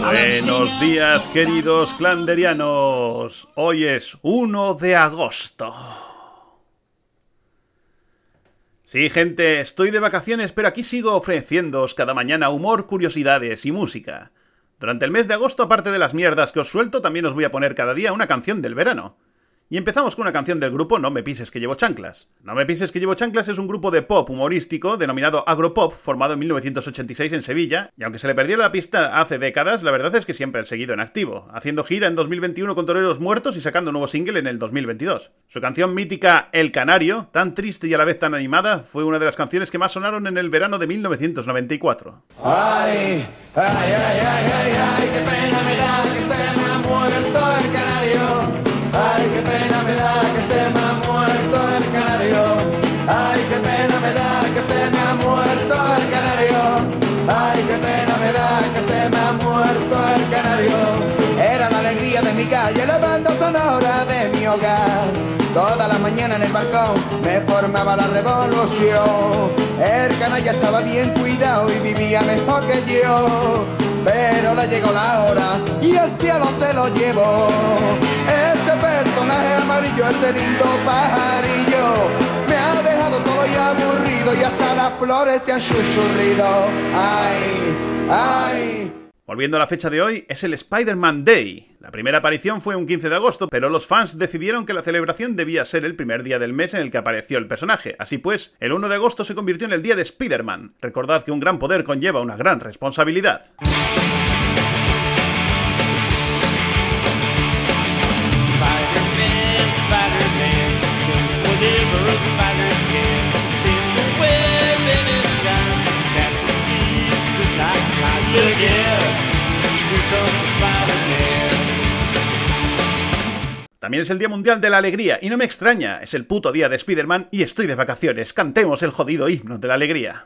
Buenos días, queridos clanderianos. Hoy es 1 de agosto. Sí, gente, estoy de vacaciones, pero aquí sigo ofreciéndoos cada mañana humor, curiosidades y música. Durante el mes de agosto, aparte de las mierdas que os suelto, también os voy a poner cada día una canción del verano. Y empezamos con una canción del grupo No me pises que llevo chanclas. No me pises que llevo chanclas es un grupo de pop humorístico denominado Agropop, formado en 1986 en Sevilla, y aunque se le perdió la pista hace décadas, la verdad es que siempre han seguido en activo, haciendo gira en 2021 con Toreros Muertos y sacando nuevo single en el 2022. Su canción mítica El Canario, tan triste y a la vez tan animada, fue una de las canciones que más sonaron en el verano de 1994. Ay, ay, ay, ay, ay, qué pena Ay, qué pena me da que se me ha muerto el canario. Ay, qué pena me da que se me ha muerto el canario. Ay, qué pena me da que se me ha muerto el canario. Era la alegría de mi calle, la banda sonora de mi hogar. Toda la mañana en el balcón me formaba la revolución. El canalla estaba bien cuidado y vivía mejor que yo. Pero le llegó la hora y el cielo se lo llevó. Volviendo a la fecha de hoy, es el Spider-Man Day. La primera aparición fue un 15 de agosto, pero los fans decidieron que la celebración debía ser el primer día del mes en el que apareció el personaje. Así pues, el 1 de agosto se convirtió en el día de Spider-Man. Recordad que un gran poder conlleva una gran responsabilidad. También es el Día Mundial de la Alegría, y no me extraña, es el puto día de Spider-Man y estoy de vacaciones. Cantemos el jodido himno de la alegría.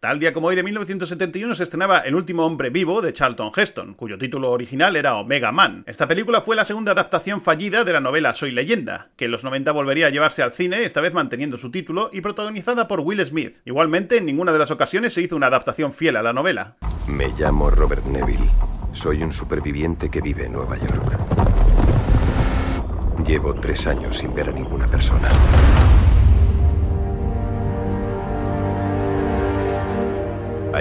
Tal día como hoy de 1971 se estrenaba El último hombre vivo de Charlton Heston, cuyo título original era Omega Man. Esta película fue la segunda adaptación fallida de la novela Soy leyenda, que en los 90 volvería a llevarse al cine, esta vez manteniendo su título y protagonizada por Will Smith. Igualmente, en ninguna de las ocasiones se hizo una adaptación fiel a la novela. Me llamo Robert Neville. Soy un superviviente que vive en Nueva York. Llevo tres años sin ver a ninguna persona.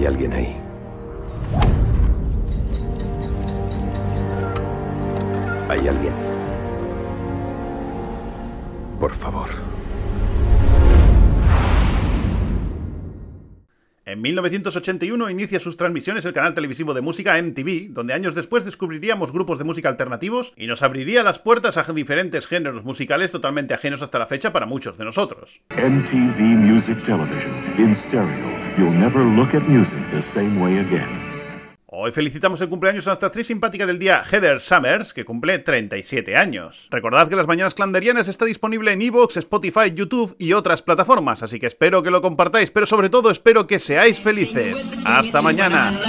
¿Hay alguien ahí? ¿Hay alguien? Por favor. En 1981 inicia sus transmisiones el canal televisivo de música MTV, donde años después descubriríamos grupos de música alternativos y nos abriría las puertas a diferentes géneros musicales totalmente ajenos hasta la fecha para muchos de nosotros. MTV Music Television in stereo. You'll never look at music the same way again. Hoy felicitamos el cumpleaños a nuestra actriz simpática del día, Heather Summers, que cumple 37 años. Recordad que las Mañanas Clanderianas está disponible en Evox, Spotify, YouTube y otras plataformas, así que espero que lo compartáis, pero sobre todo espero que seáis felices. Hasta mañana.